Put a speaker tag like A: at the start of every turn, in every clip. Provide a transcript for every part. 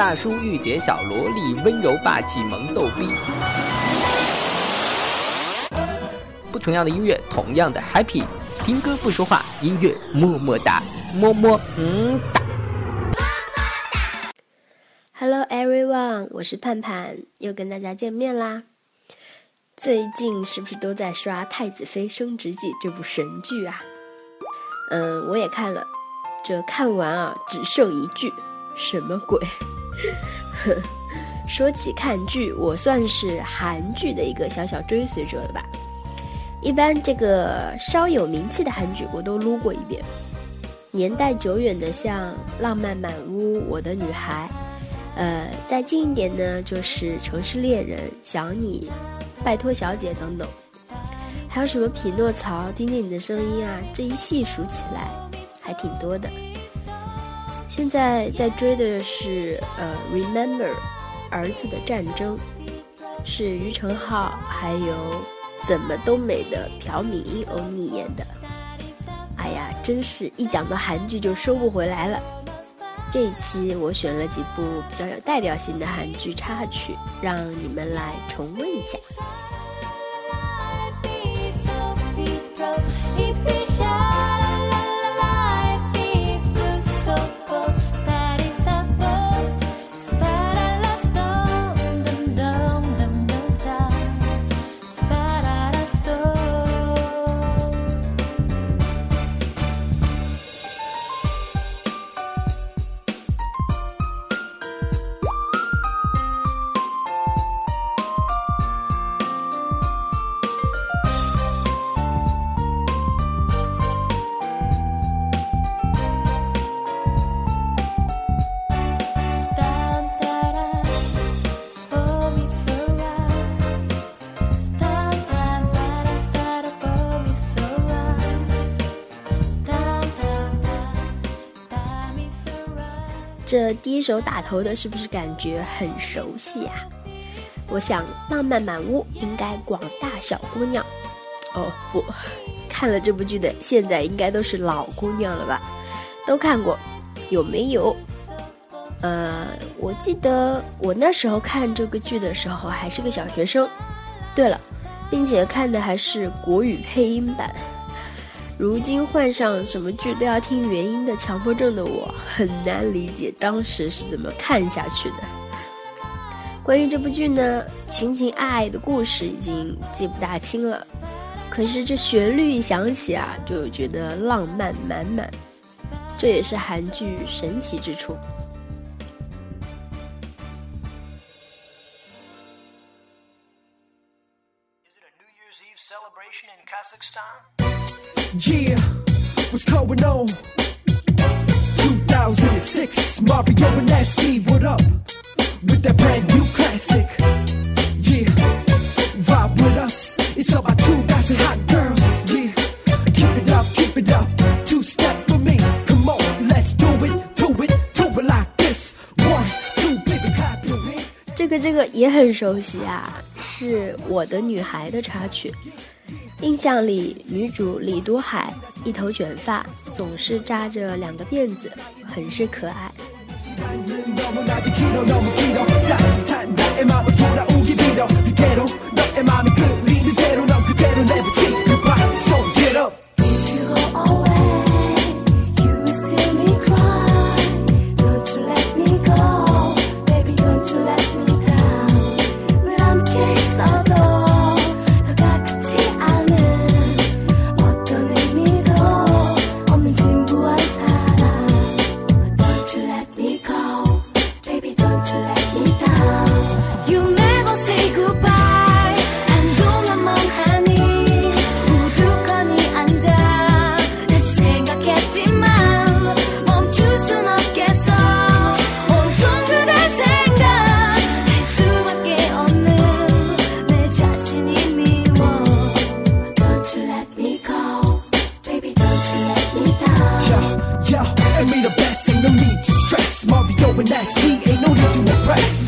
A: 大叔御姐小萝莉，温柔霸气萌逗逼。不同样的音乐，同样的 happy。听歌不说话，音乐么么哒，么么嗯哒。
B: Hello everyone，我是盼盼，又跟大家见面啦。最近是不是都在刷《太子妃升职记》这部神剧啊？嗯，我也看了，这看完啊，只剩一句，什么鬼？说起看剧，我算是韩剧的一个小小追随者了吧。一般这个稍有名气的韩剧，我都撸过一遍。年代久远的像《浪漫满屋》《我的女孩》。呃，再近一点呢，就是《城市猎人》《想你》《拜托小姐》等等，还有什么《匹诺曹》《听听你的声音》啊，这一细数起来还挺多的。现在在追的是呃《Remember》儿子的战争，是于承浩还有怎么都美的朴敏英欧尼演的。哎呀，真是一讲到韩剧就收不回来了。这一期我选了几部比较有代表性的韩剧插曲，让你们来重温一下。这第一首打头的，是不是感觉很熟悉啊？我想《浪漫满屋》应该广大小姑娘，哦不，看了这部剧的现在应该都是老姑娘了吧？都看过，有没有？呃，我记得我那时候看这个剧的时候还是个小学生。对了，并且看的还是国语配音版。如今患上什么剧都要听原音的强迫症的我，很难理解当时是怎么看下去的。关于这部剧呢，情情爱爱的故事已经记不大清了，可是这旋律一响起啊，就觉得浪漫满满，这也是韩剧神奇之处。Is it a New Year's Eve celebration in Kazakhstan? Yeah, what's going on? 2006, Mario and Nasty, what up? With that brand new classic. Yeah, vibe with us. It's about two guys and hot girls. Yeah, keep it up, keep it up. Two step with me. Come on, let's do it, do it, do it like this. One, two, baby, clap your hands. 这个这个也很熟悉啊，是我的女孩的插曲。 印象里，女主李多海一头卷发，总是扎着两个辫子，很是可爱。
C: when that's me,
D: ain't no need to impress.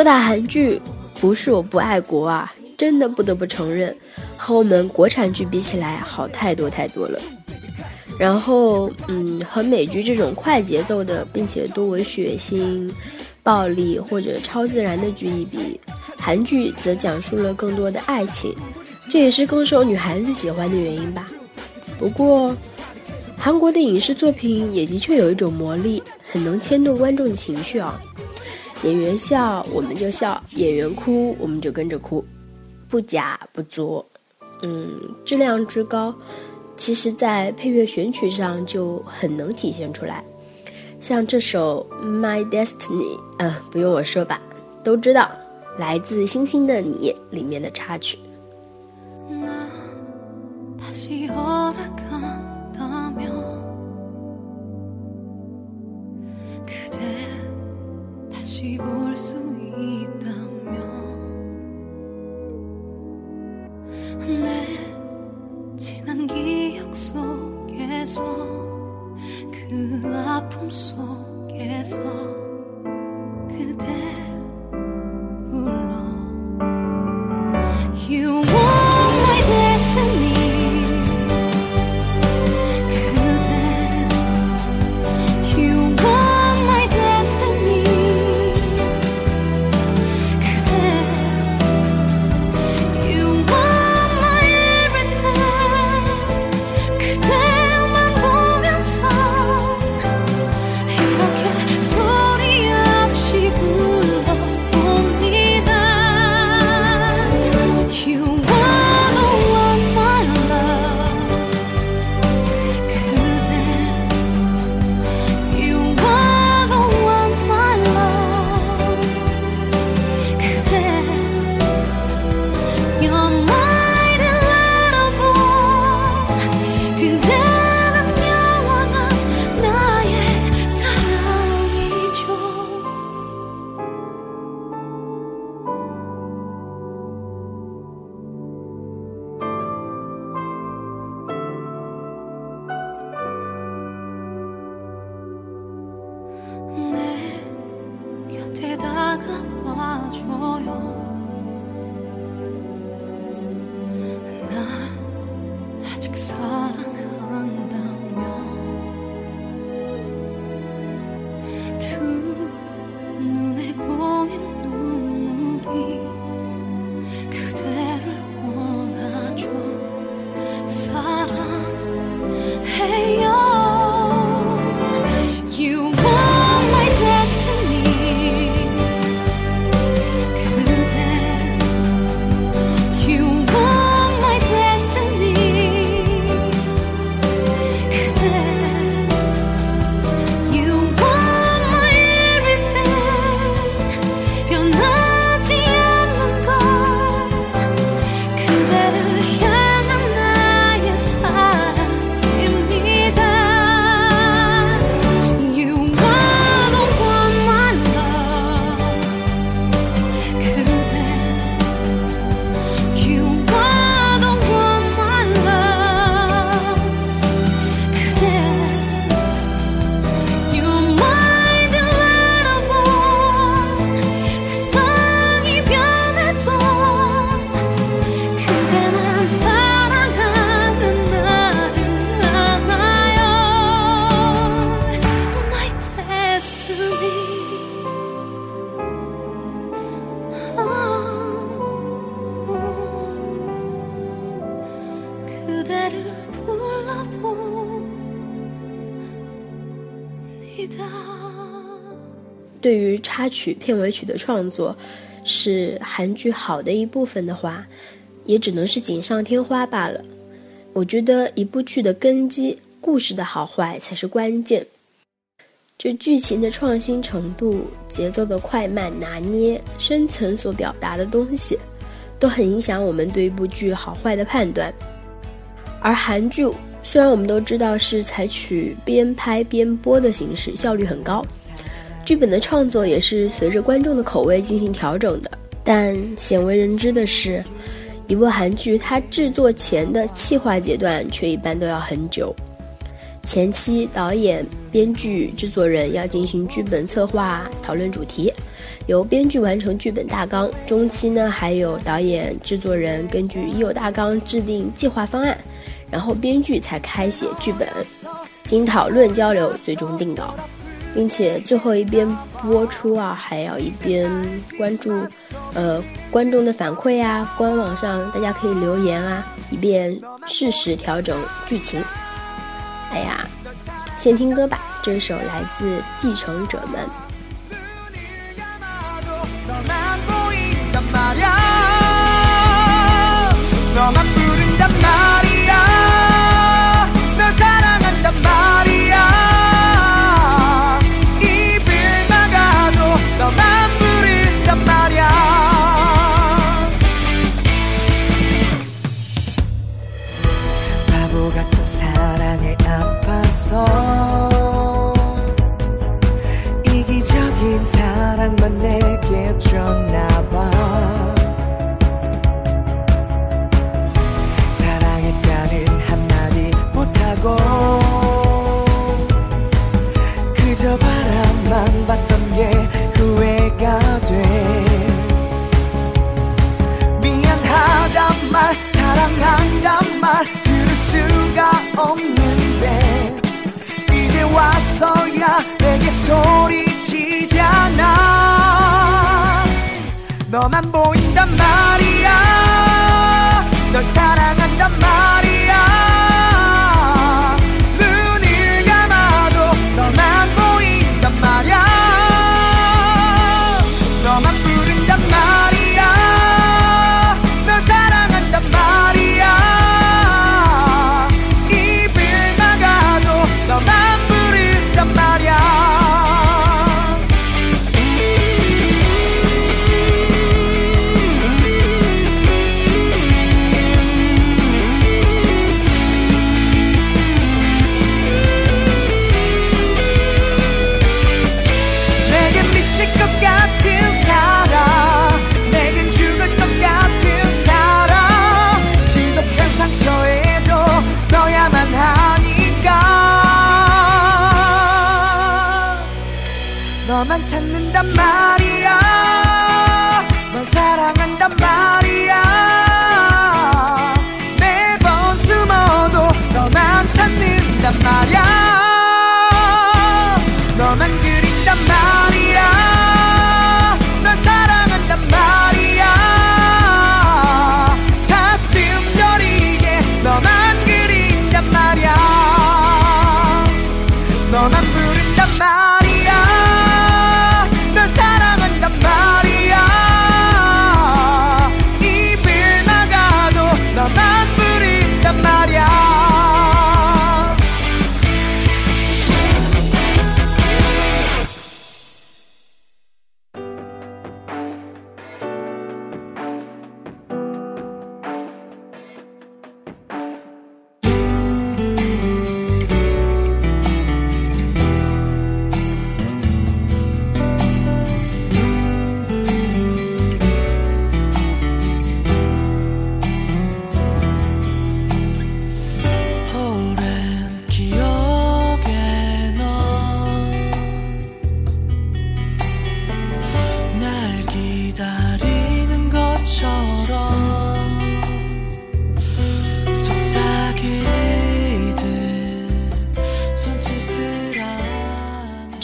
B: 说到韩剧，不是我不爱国啊，真的不得不承认，和我们国产剧比起来好太多太多了。然后，嗯，和美剧这种快节奏的，并且多为血腥、暴力或者超自然的剧一比，韩剧则讲述了更多的爱情，这也是更受女孩子喜欢的原因吧。不过，韩国的影视作品也的确有一种魔力，很能牵动观众的情绪啊。演员笑我们就笑，演员哭我们就跟着哭，不假不作，嗯，质量之高，其实在配乐选曲上就很能体现出来。像这首《My Destiny》，嗯，不用我说吧，都知道，来自《星星的你》里面的插曲。
D: 볼 수 있다면 내 지난 기억 속에서 그 아픔 속에서
B: 对于插曲、片尾曲的创作，是韩剧好的一部分的话，也只能是锦上添花罢了。我觉得一部剧的根基，故事的好坏才是关键。就剧情的创新程度、节奏的快慢拿捏、深层所表达的东西，都很影响我们对一部剧好坏的判断。而韩剧虽然我们都知道是采取边拍边播的形式，效率很高。剧本的创作也是随着观众的口味进行调整的，但鲜为人知的是，一部韩剧它制作前的企划阶段却一般都要很久。前期导演、编剧、制作人要进行剧本策划、讨论主题，由编剧完成剧本大纲。中期呢，还有导演、制作人根据已有大纲制定计划方案，然后编剧才开写剧本，经讨论交流，最终定稿。并且最后一边播出啊，还要一边关注，呃，观众的反馈啊，官网上大家可以留言啊，以便适时调整剧情。哎呀，先听歌吧，这首来自《继承者们》。
C: 너만 찾는단 말이야. 널 사랑한단 말이야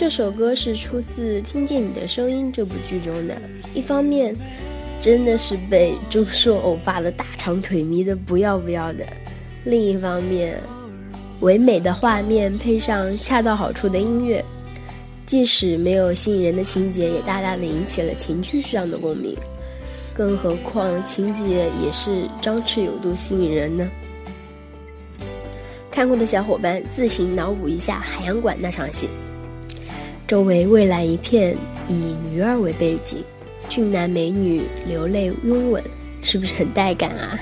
B: 这首歌是出自《听见你的声音》这部剧中的。一方面，真的是被钟硕欧巴的大长腿迷得不要不要的；另一方面，唯美的画面配上恰到好处的音乐，即使没有吸引人的情节，也大大的引起了情绪上的共鸣。更何况情节也是张弛有度，吸引人呢。看过的小伙伴自行脑补一下海洋馆那场戏，周围蔚蓝一片，以鱼儿为背景，俊男美女流泪拥吻，是不是很带感啊？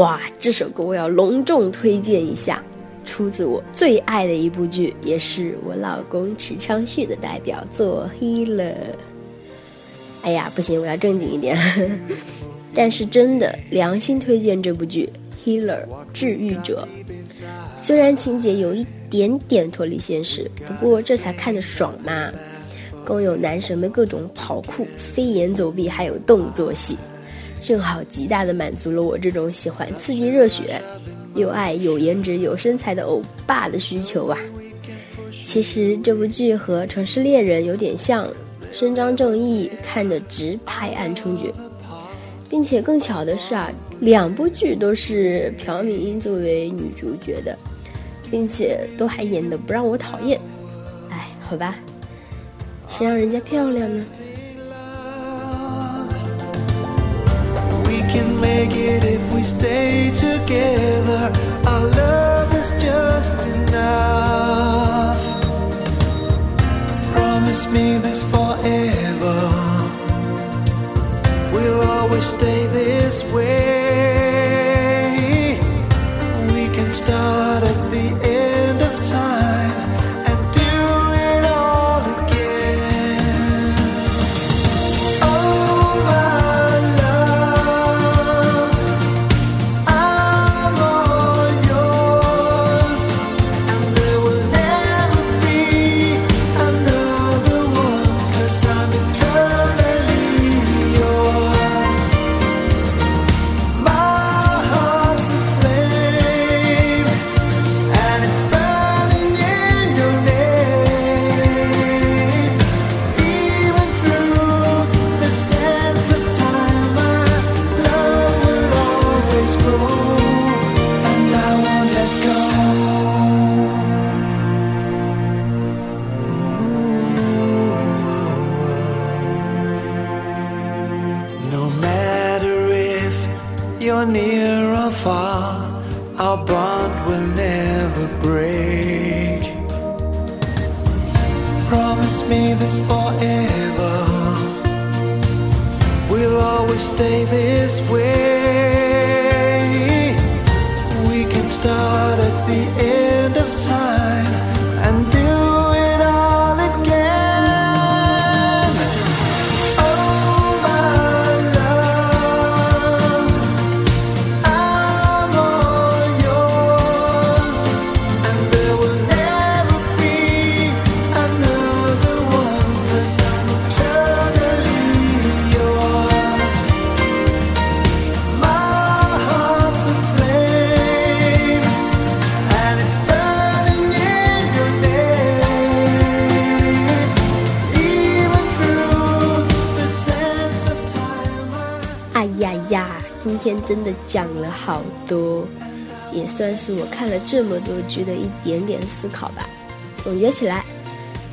B: 哇，这首歌我要隆重推荐一下，出自我最爱的一部剧，也是我老公池昌旭的代表作《Healer》。哎呀，不行，我要正经一点。但是真的良心推荐这部剧《Healer》治愈者。虽然情节有一点点脱离现实，不过这才看得爽嘛。更有男神的各种跑酷、飞檐走壁，还有动作戏，正好极大的满足了我这种喜欢刺激热血、又爱有颜值有身材的欧巴的需求啊。其实这部剧和《城市猎人》有点像，伸张正义，看得直拍案称绝，并且更巧的是啊，两部剧都是朴敏英作为女主角的，并且都还演得不让我讨厌。哎，好吧。谁让人家漂亮呢？
E: Can make it if we stay together. Our love is just enough. Promise me this forever. We'll always stay this way. We can start
B: 讲了好多，也算是我看了这么多剧的一点点思考吧。总结起来，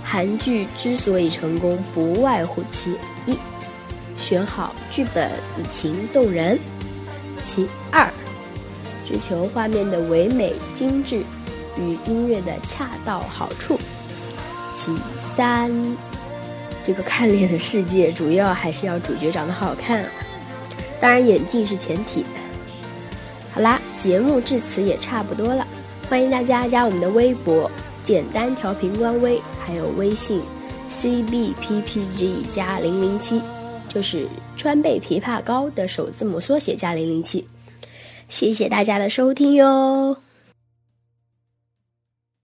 B: 韩剧之所以成功，不外乎其一，选好剧本以情动人；其二，追求画面的唯美精致与音乐的恰到好处；其三，这个看脸的世界，主要还是要主角长得好看啊。当然，演技是前提。好啦，节目至此也差不多了，欢迎大家加我们的微博“简单调频官微”，还有微信 “cbppg 加零零七”，就是川贝枇杷膏的首字母缩写加零零七。谢谢大家的收听哟。